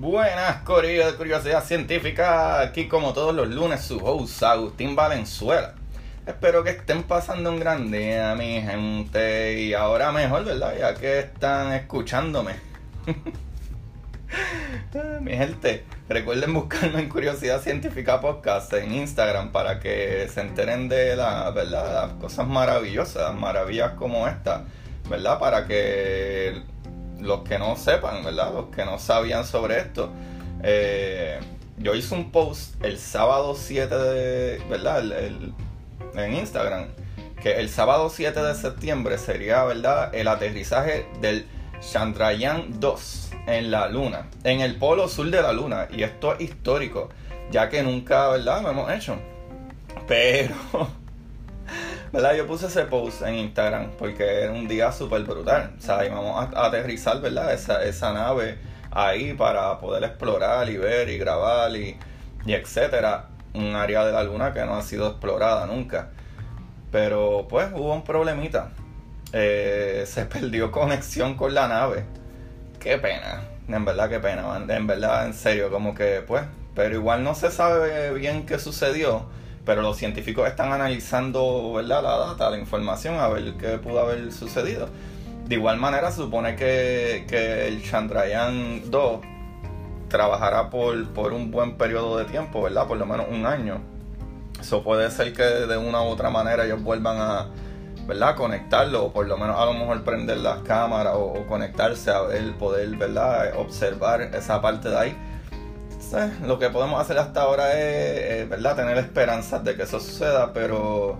Buenas, Corillo de Curiosidad Científica. Aquí, como todos los lunes, su host Agustín Valenzuela. Espero que estén pasando un gran día, mi gente. Y ahora mejor, ¿verdad? Ya que están escuchándome. mi gente, recuerden buscarme en Curiosidad Científica Podcast en Instagram para que se enteren de ¿verdad? las cosas maravillosas, maravillas como esta, ¿verdad? Para que los que no sepan, ¿verdad? Los que no sabían sobre esto. Eh, yo hice un post el sábado 7 de, ¿verdad? en Instagram, que el sábado 7 de septiembre sería, ¿verdad? El aterrizaje del Chandrayaan 2 en la Luna, en el polo sur de la Luna. Y esto es histórico, ya que nunca, ¿verdad? Lo hemos hecho. Pero ¿verdad? Yo puse ese post en Instagram porque era un día súper brutal. O sea, íbamos a, aterrizar, ¿verdad? Esa, esa nave ahí para poder explorar y ver y grabar y, y etcétera. Un área de la luna que no ha sido explorada nunca. Pero pues hubo un problemita. Eh, se perdió conexión con la nave. Qué pena. En verdad, qué pena. En verdad, en serio, como que pues. Pero igual no se sabe bien qué sucedió pero los científicos están analizando ¿verdad? la data, la información, a ver qué pudo haber sucedido. De igual manera, se supone que, que el Chandrayaan 2 trabajará por, por un buen periodo de tiempo, ¿verdad? Por lo menos un año. Eso puede ser que de una u otra manera ellos vuelvan a ¿verdad? conectarlo, o por lo menos a lo mejor prender las cámaras o, o conectarse a ver, poder ¿verdad? observar esa parte de ahí lo que podemos hacer hasta ahora es, ¿verdad? Tener esperanzas de que eso suceda, pero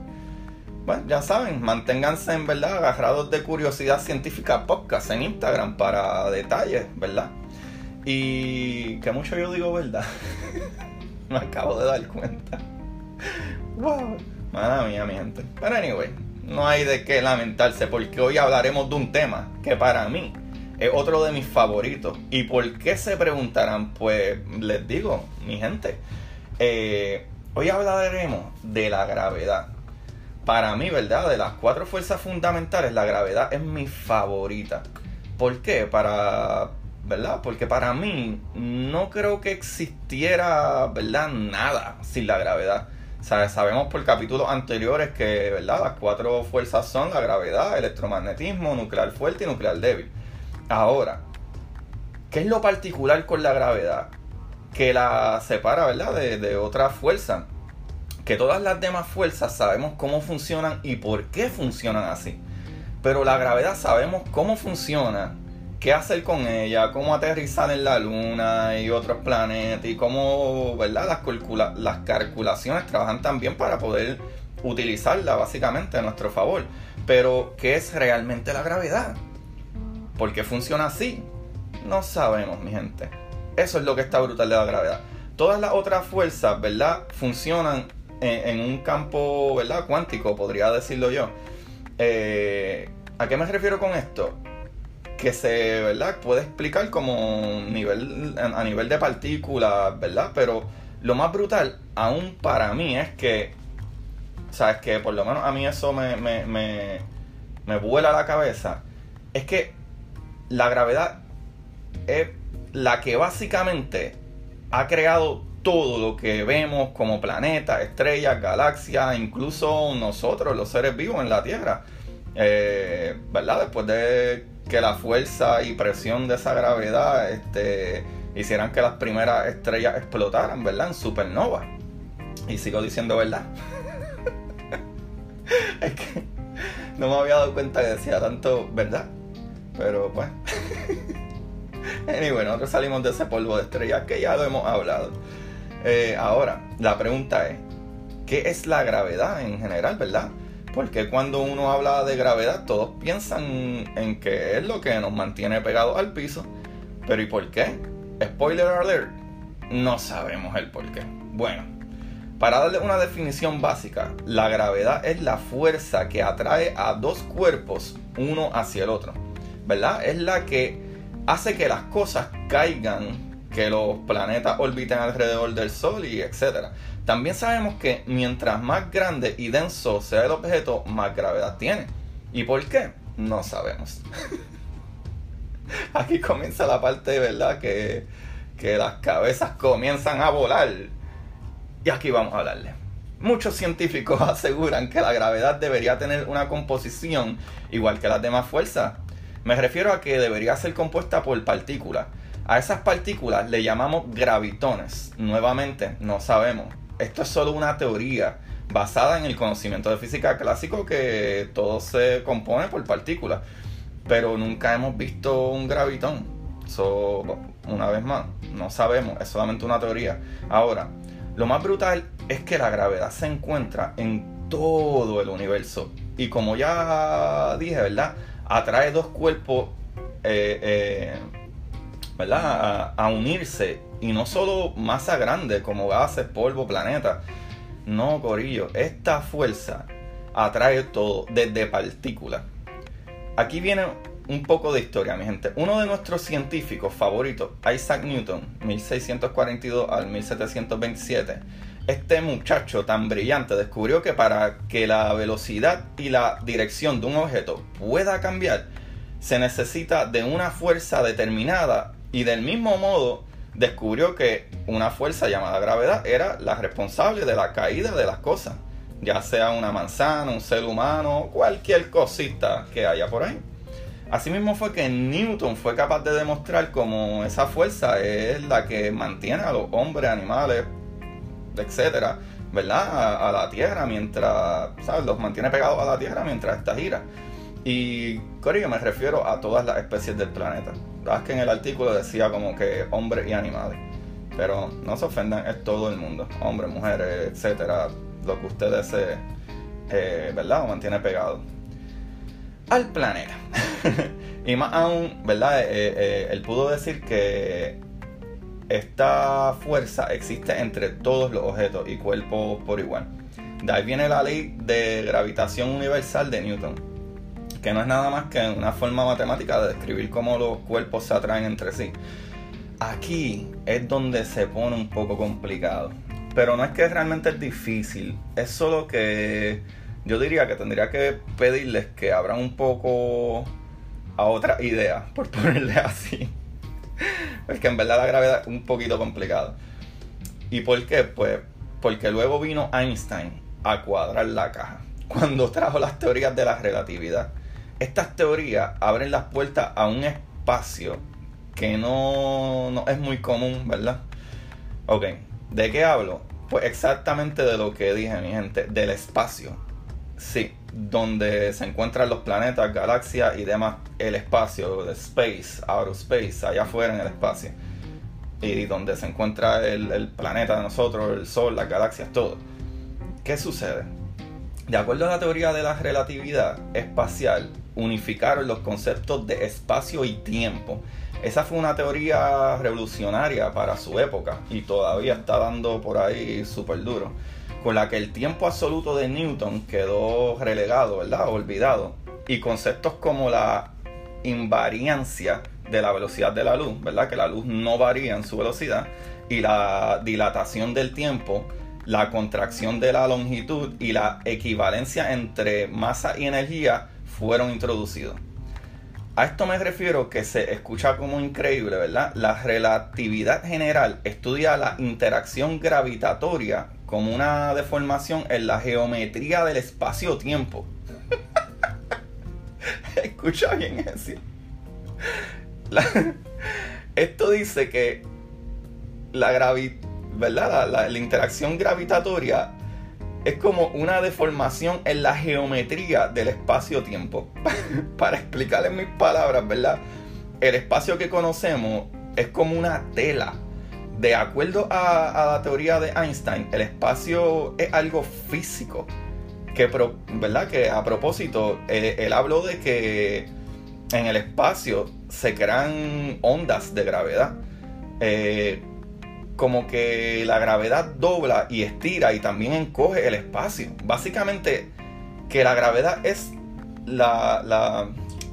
bueno, ya saben, manténganse en verdad agarrados de curiosidad científica podcast en Instagram para detalles, ¿verdad? Y que mucho yo digo verdad. Me acabo de dar cuenta. wow. Madre mía, mi gente. Pero anyway, no hay de qué lamentarse porque hoy hablaremos de un tema que para mí es otro de mis favoritos. ¿Y por qué se preguntarán? Pues les digo, mi gente, eh, hoy hablaremos de la gravedad. Para mí, ¿verdad? De las cuatro fuerzas fundamentales, la gravedad es mi favorita. ¿Por qué? Para, ¿verdad? Porque para mí no creo que existiera, ¿verdad? Nada sin la gravedad. sabemos por capítulos anteriores que, ¿verdad? Las cuatro fuerzas son la gravedad, electromagnetismo, nuclear fuerte y nuclear débil. Ahora, ¿qué es lo particular con la gravedad? Que la separa, ¿verdad? De, de otra fuerza. Que todas las demás fuerzas sabemos cómo funcionan y por qué funcionan así. Pero la gravedad sabemos cómo funciona, qué hacer con ella, cómo aterrizar en la luna y otros planetas y cómo, ¿verdad? Las, las calculaciones trabajan también para poder utilizarla básicamente a nuestro favor. Pero, ¿qué es realmente la gravedad? ¿Por qué funciona así? No sabemos, mi gente. Eso es lo que está brutal de la gravedad. Todas las otras fuerzas, ¿verdad? Funcionan en, un campo, ¿verdad? Cuántico, podría decirlo yo. Eh, ¿A qué me refiero con esto? Que se, ¿verdad? Puede explicar como nivel, a nivel de partículas, ¿verdad? Pero lo más brutal, aún para mí, es que, ¿sabes? Que por lo menos a mí eso me, me, me, me vuela la cabeza. Es que la gravedad es la que básicamente ha creado todo lo que vemos como planetas, estrellas, galaxias, incluso nosotros, los seres vivos en la Tierra. Eh, ¿Verdad? Después de que la fuerza y presión de esa gravedad este, hicieran que las primeras estrellas explotaran, ¿verdad? En supernova. Y sigo diciendo verdad. es que no me había dado cuenta que decía tanto verdad. Pero pues. anyway, nosotros salimos de ese polvo de estrellas que ya lo hemos hablado. Eh, ahora, la pregunta es: ¿qué es la gravedad en general, verdad? Porque cuando uno habla de gravedad, todos piensan en que es lo que nos mantiene pegados al piso. Pero ¿y por qué? Spoiler alert, no sabemos el por qué. Bueno, para darle una definición básica, la gravedad es la fuerza que atrae a dos cuerpos uno hacia el otro. Es la que hace que las cosas caigan, que los planetas orbiten alrededor del Sol y etcétera. También sabemos que mientras más grande y denso sea el objeto, más gravedad tiene. ¿Y por qué? No sabemos. Aquí comienza la parte, ¿verdad? Que, que las cabezas comienzan a volar. Y aquí vamos a hablarle. Muchos científicos aseguran que la gravedad debería tener una composición igual que las demás fuerzas. Me refiero a que debería ser compuesta por partículas. A esas partículas le llamamos gravitones. Nuevamente, no sabemos. Esto es solo una teoría basada en el conocimiento de física clásico que todo se compone por partículas. Pero nunca hemos visto un gravitón. So, una vez más, no sabemos, es solamente una teoría. Ahora, lo más brutal es que la gravedad se encuentra en todo el universo. Y como ya dije, ¿verdad? Atrae dos cuerpos, eh, eh, ¿verdad? A, a, unirse. Y no solo masa grande como gases, polvo, planetas. No, Corillo. Esta fuerza atrae todo, desde partículas. Aquí viene un poco de historia, mi gente. Uno de nuestros científicos favoritos, Isaac Newton, 1642 al 1727, este muchacho tan brillante descubrió que para que la velocidad y la dirección de un objeto pueda cambiar, se necesita de una fuerza determinada y del mismo modo descubrió que una fuerza llamada gravedad era la responsable de la caída de las cosas, ya sea una manzana, un ser humano, cualquier cosita que haya por ahí. Asimismo fue que Newton fue capaz de demostrar cómo esa fuerza es la que mantiene a los hombres, animales, etcétera, ¿verdad? A, la Tierra mientras, ¿sabes? Los mantiene pegados a la Tierra mientras esta gira. Y, Corillo, me refiero a todas las especies del planeta. Sabes que en el artículo decía como que hombres y animales. Pero no se ofendan, es todo el mundo. Hombres, mujeres, etcétera. Lo que ustedes se, eh, ¿verdad? O mantiene pegado al planeta. y más aún, ¿verdad? Eh, eh, él pudo decir que esta fuerza existe entre todos los objetos y cuerpos por igual. De ahí viene la ley de gravitación universal de Newton, que no es nada más que una forma matemática de describir cómo los cuerpos se atraen entre sí. Aquí es donde se pone un poco complicado. Pero no es que realmente es difícil, es solo que yo diría que tendría que pedirles que abran un poco a otra idea, por ponerle así. Que en verdad la gravedad es un poquito complicado. ¿Y por qué? Pues porque luego vino Einstein a cuadrar la caja, cuando trajo las teorías de la relatividad. Estas teorías abren las puertas a un espacio que no, no es muy común, ¿verdad? Ok, ¿de qué hablo? Pues exactamente de lo que dije, mi gente, del espacio Sí, donde se encuentran los planetas, galaxias y demás, el espacio, el space, outer space, allá afuera en el espacio. Y donde se encuentra el, el planeta de nosotros, el Sol, las galaxias, todo. ¿Qué sucede? De acuerdo a la teoría de la relatividad espacial, unificaron los conceptos de espacio y tiempo. Esa fue una teoría revolucionaria para su época y todavía está dando por ahí súper duro con la que el tiempo absoluto de Newton quedó relegado, ¿verdad? Olvidado. Y conceptos como la invariancia de la velocidad de la luz, ¿verdad? Que la luz no varía en su velocidad. Y la dilatación del tiempo, la contracción de la longitud y la equivalencia entre masa y energía fueron introducidos. A esto me refiero que se escucha como increíble, ¿verdad? La relatividad general estudia la interacción gravitatoria como una deformación en la geometría del espacio-tiempo. Escucha bien eso. esto dice que la, ¿verdad? La, interacción gravitatoria es como una deformación en la geometría del espacio-tiempo. Para explicarle en mis palabras, ¿verdad? El espacio que conocemos es como una tela de acuerdo a, la teoría de Einstein, el espacio es algo físico. Que, ¿verdad? que a propósito, eh, él habló de que en el espacio se crean ondas de gravedad. Eh, como que la gravedad dobla y estira y también encoge el espacio. Básicamente, que la gravedad es la, la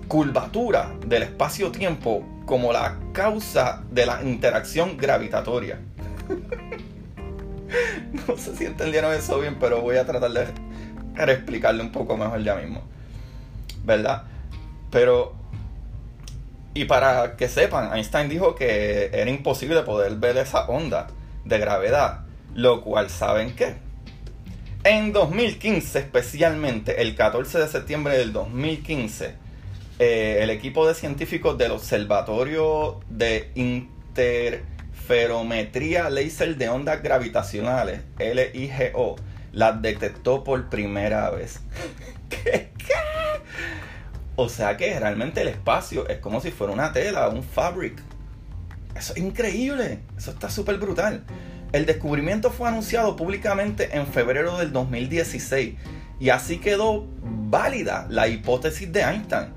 curvatura del espacio-tiempo como la causa de la interacción gravitatoria. no sé si entendieron eso bien, pero voy a tratar de explicarle un poco mejor ya mismo. ¿Verdad? Pero Y para que sepan, Einstein dijo que era imposible poder ver esa onda de gravedad, lo cual saben qué. En 2015, especialmente el 14 de septiembre del 2015, eh, el equipo de científicos del Observatorio de Interferometría Láser de Ondas Gravitacionales, LIGO, las detectó por primera vez. ¿Qué? O sea que realmente el espacio es como si fuera una tela, un fabric. Eso es increíble, eso está súper brutal. El descubrimiento fue anunciado públicamente en febrero del 2016 y así quedó válida la hipótesis de Einstein.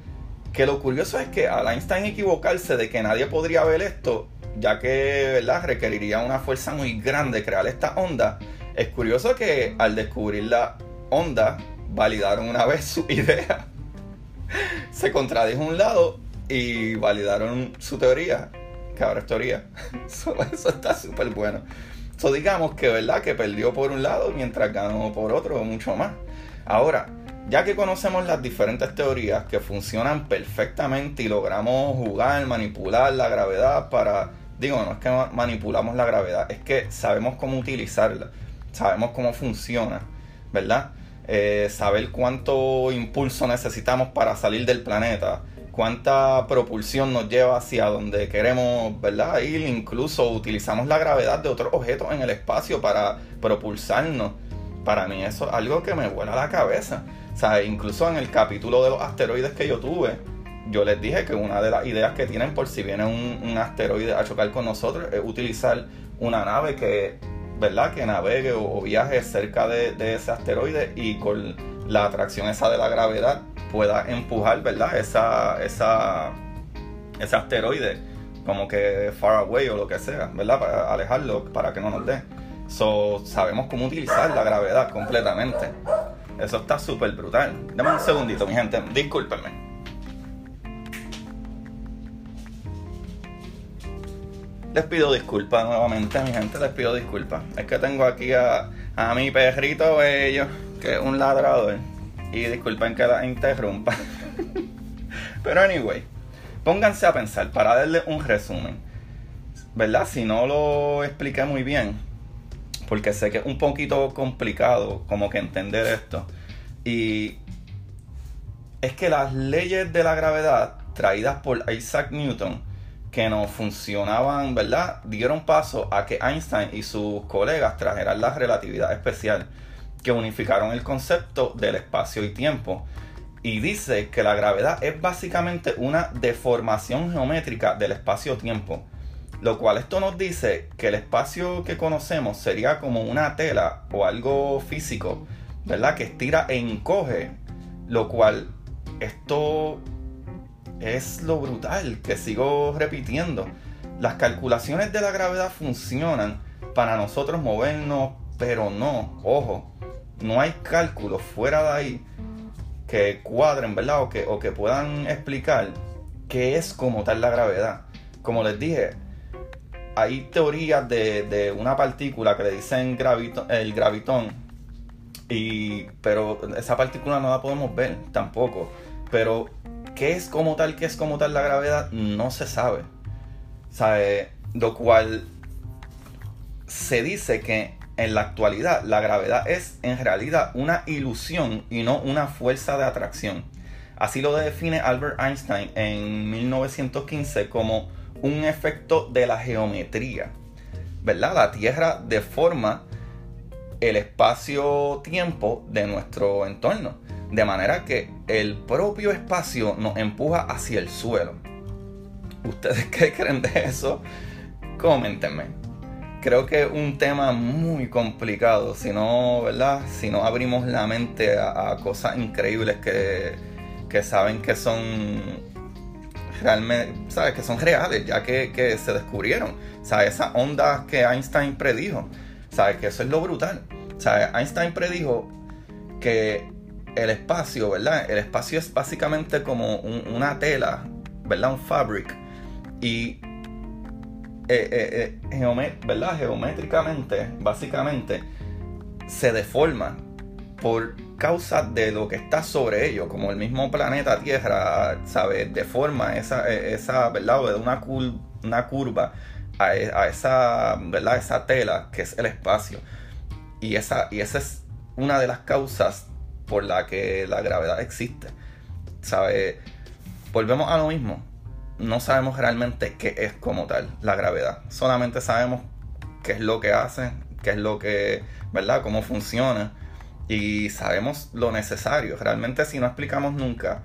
Que lo curioso es que al Einstein equivocarse de que nadie podría ver esto, ya que ¿verdad? requeriría una fuerza muy grande crear esta onda, es curioso que al descubrir la onda validaron una vez su idea se contradijo un lado y validaron su teoría, que ahora es teoría. eso, está súper bueno. So, digamos que verdad que perdió por un lado mientras ganó por otro mucho más. Ahora, ya que conocemos las diferentes teorías que funcionan perfectamente y logramos jugar, manipular la gravedad para... Digo, no es que manipulamos la gravedad, es que sabemos cómo utilizarla, sabemos cómo funciona, ¿verdad? Eh, saber cuánto impulso necesitamos para salir del planeta, cuánta propulsión nos lleva hacia donde queremos ¿verdad? ir, incluso utilizamos la gravedad de otros objetos en el espacio para propulsarnos. Para mí eso es algo que me vuela la cabeza. Incluso en el capítulo de los asteroides que yo tuve, yo les dije que una de las ideas que tienen por si viene un asteroide a chocar con nosotros es utilizar una nave que ¿verdad? Que navegue o, viaje cerca de, ese asteroide y con la atracción esa de la gravedad pueda empujar, ¿verdad? Esa, esa, ese asteroide como que far away o lo que sea, ¿verdad? Para alejarlo, para que no nos dé. So, sabemos cómo utilizar la gravedad completamente. Eso está súper brutal. Dame un segundito, mi gente. Discúlpenme. Les pido disculpas nuevamente, mi gente, les pido disculpas. Es que tengo aquí a, a mi perrito bello, que es un ladrador. Y disculpen que la interrumpa. Pero anyway, pónganse a pensar para darle un resumen. ¿Verdad? Si no lo expliqué muy bien, porque sé que es un poquito complicado como que entender esto. Y es que las leyes de la gravedad traídas por Isaac Newton que no funcionaban, ¿verdad? Dieron paso a que Einstein y sus colegas trajeran la relatividad especial, que unificaron el concepto del espacio y tiempo. Y dice que la gravedad es básicamente una deformación geométrica del espacio-tiempo. Lo cual esto nos dice que el espacio que conocemos sería como una tela o algo físico, ¿verdad? Que estira e encoge. Lo cual esto es lo brutal que sigo repitiendo. Las calculaciones de la gravedad funcionan para nosotros movernos, pero no, ojo, no hay cálculos fuera de ahí que cuadren, ¿verdad? O que, o que puedan explicar qué es como tal la gravedad. Como les dije, hay teorías de, una partícula que le dicen el gravitón, y, pero esa partícula no la podemos ver tampoco. Pero qué es como tal, qué es como tal la gravedad, no se sabe. ¿Sabe? Lo cual se dice que en la actualidad la gravedad es en realidad una ilusión y no una fuerza de atracción. Así lo define Albert Einstein en 1915 como un efecto de la geometría. ¿Verdad? La Tierra deforma el espacio-tiempo de nuestro entorno de manera que el propio espacio nos empuja hacia el suelo. ¿Ustedes qué creen de eso? Coméntenme. Creo que es un tema muy complicado, si no, ¿verdad? Si no abrimos la mente a, cosas increíbles que, que, saben que son realmente, ¿sabes? Que son reales, ya que, que se descubrieron. ¿Sabes? Esas ondas que Einstein predijo. ¿Sabes? Que eso es lo brutal. ¿Sabes? Einstein predijo que el espacio, ¿verdad? El espacio es básicamente como una tela, ¿verdad? Un fabric. Y, eh, eh, eh ¿verdad? Geométricamente, básicamente, se deforma por causa de lo que está sobre ellos, como el mismo planeta Tierra, ¿sabes? Deforma esa, esa ¿verdad? De una, curva a, e, a, esa, ¿verdad? Esa tela que es el espacio. Y esa, y esa es una de las causas por la que la gravedad existe. ¿Sabes? Volvemos a lo mismo. No sabemos realmente qué es como tal la gravedad. Solamente sabemos qué es lo que hace, qué es lo que, ¿verdad? Cómo funciona y sabemos lo necesario. Realmente si no explicamos nunca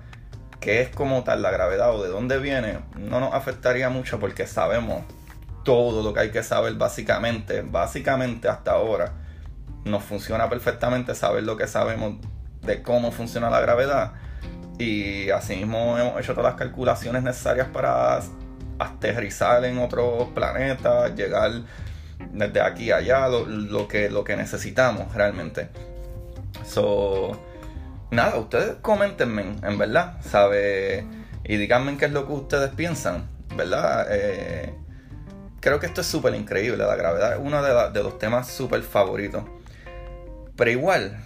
qué es como tal la gravedad o de dónde viene, no nos afectaría mucho porque sabemos todo lo que hay que saber básicamente, básicamente hasta ahora. Nos funciona perfectamente saber lo que sabemos de cómo funciona la gravedad. Y asimismo hemos hecho todas las calculaciones necesarias para aterrizar en otros planetas, llegar desde aquí a allá, lo, que, lo que necesitamos realmente. So, nada, ustedes comentenme, en verdad, ¿sabe? Y díganme qué es lo que ustedes piensan, ¿verdad? Eh, creo que esto es súper increíble, la gravedad es uno de, de los temas súper favoritos. Pero igual,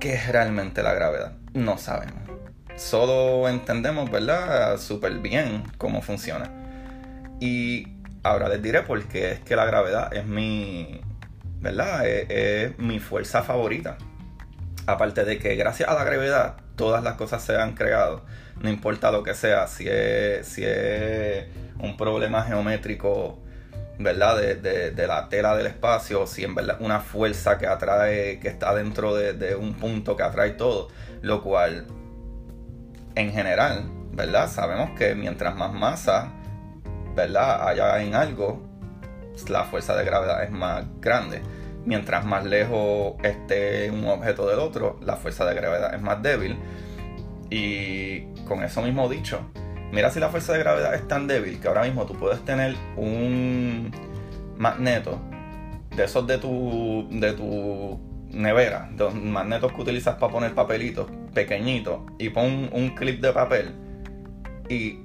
¿qué es realmente la gravedad? No sabemos. Solo entendemos, ¿verdad? Súper bien cómo funciona. Y ahora les diré por qué es que la gravedad es mi, ¿verdad? es mi fuerza favorita aparte de que gracias a la gravedad todas las cosas se han creado, no importa lo que sea, si es, si es un problema geométrico, ¿verdad? De, la tela del espacio, si en verdad una fuerza que atrae, que está dentro de, un punto que atrae todo, lo cual en general, ¿verdad? Sabemos que mientras más masa, ¿verdad? Haya en algo, la fuerza de gravedad es más grande mientras más lejos esté un objeto del otro, la fuerza de gravedad es más débil. Y con eso mismo dicho, mira si la fuerza de gravedad es tan débil que ahora mismo tú puedes tener un magneto de esos de tu, de tu nevera, de los magnetos que utilizas para poner papelitos pequeñitos y pon un clip de papel y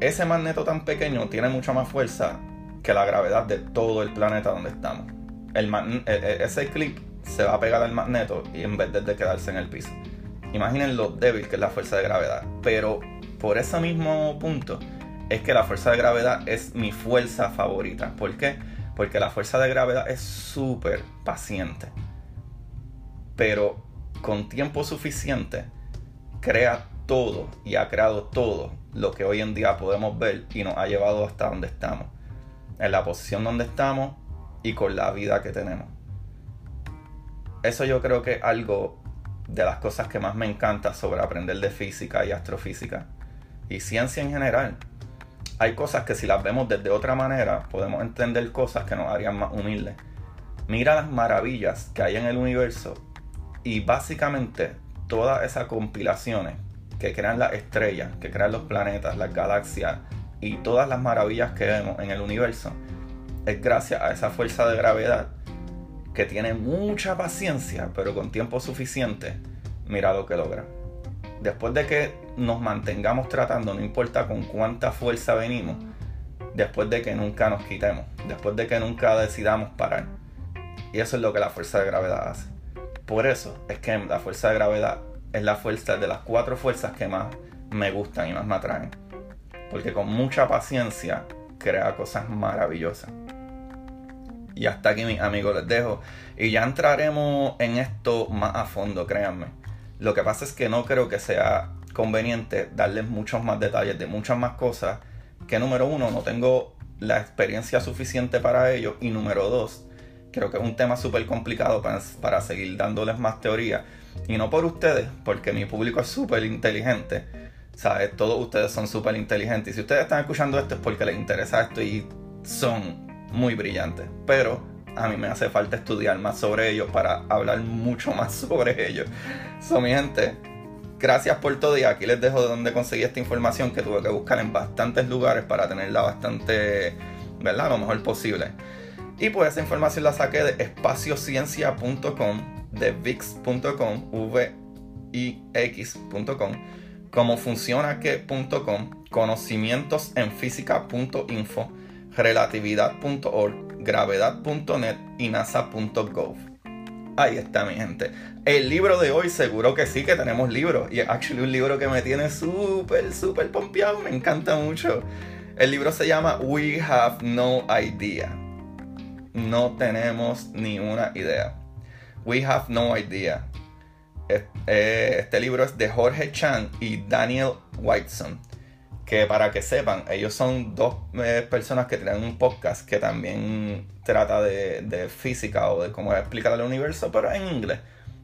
ese magneto tan pequeño tiene mucha más fuerza que la gravedad de todo el planeta donde estamos e, e, ese clip se va a pegar al magneto y en vez de quedarse en el piso. Imaginen lo débil que es la fuerza de gravedad. Pero por ese mismo punto es que la fuerza de gravedad es mi fuerza favorita. ¿Por qué? Porque la fuerza de gravedad es súper paciente. Pero con tiempo suficiente crea todo y ha creado todo lo que hoy en día podemos ver y nos ha llevado hasta donde estamos. En la posición donde estamos y con la vida que tenemos. Eso yo creo que es algo de las cosas que más me encanta sobre aprender de física y astrofísica y ciencia en general. Hay cosas que si las vemos desde otra manera podemos entender cosas que nos harían más humildes. Mira las maravillas que hay en el universo y básicamente todas esas compilaciones que crean las estrellas, que crean los planetas, las galaxias y todas las maravillas que vemos en el universo es gracias a esa fuerza de gravedad que tiene mucha paciencia, pero con tiempo suficiente, mira lo que logra. Después de que nos mantengamos tratando, no importa con cuánta fuerza venimos, después de que nunca nos quitemos, después de que nunca decidamos parar. Y eso es lo que la fuerza de gravedad hace. Por eso es que la fuerza de gravedad es la fuerza de las cuatro fuerzas que más me gustan y más me atraen. Porque con mucha paciencia crea cosas maravillosas. Y hasta aquí, mis amigos, les dejo. Y ya entraremos en esto más a fondo, créanme. Lo que pasa es que no creo que sea conveniente darles muchos más detalles de muchas más cosas. Que número uno, no tengo la experiencia suficiente para ello. Y número dos, creo que es un tema súper complicado para, para seguir dándoles más teoría. Y no por ustedes, porque mi público es súper inteligente. ¿Sabes? Todos ustedes son súper inteligentes. Y si ustedes están escuchando esto es porque les interesa esto y son muy brillante, pero a mí me hace falta estudiar más sobre ellos para hablar mucho más sobre ellos. So, mi gente, gracias por todo y aquí les dejo de dónde conseguí esta información que tuve que buscar en bastantes lugares para tenerla bastante, ¿verdad? Lo mejor posible. Y pues esa información la saqué de espaciociencia.com, de vix.com, v i x.com, como funciona que.com, conocimientosenfísica.info relatividad.org, gravedad.net y nasa.gov. Ahí está mi gente. El libro de hoy seguro que sí que tenemos libros. Y es actually un libro que me tiene súper, súper pompeado. Me encanta mucho. El libro se llama We Have No Idea. No tenemos ni una idea. We Have No Idea. Eh, este libro es de Jorge Chan y Daniel Whiteson. Que para que sepan, ellos son dos eh, personas que tienen un podcast que también trata de, física o de cómo explicar el universo, pero en inglés.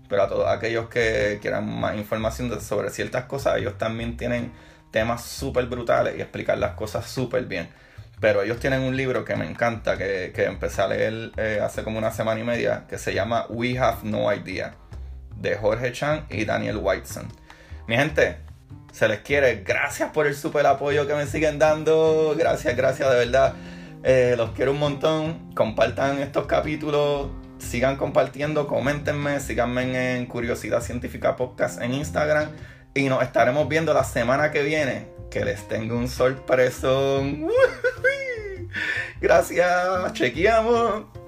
Pero a todos aquellos que quieran más información sobre ciertas cosas, ellos también tienen temas súper brutales y explicar las cosas súper bien. Pero ellos tienen un libro que me encanta, que, empecé a leer eh, hace como una semana y media, que se llama We Have No Idea de Jorge Chan y Daniel Whiteson. Mi gente, se les quiere. Gracias por el super apoyo que me siguen dando. Gracias, gracias de verdad. Eh, los quiero un montón. Compartan estos capítulos. Sigan compartiendo, coméntenme, síganme en Curiosidad Científica Podcast en Instagram. Y nos estaremos viendo la semana que viene. Que les tengo un sorpresón. Gracias, chequeamos.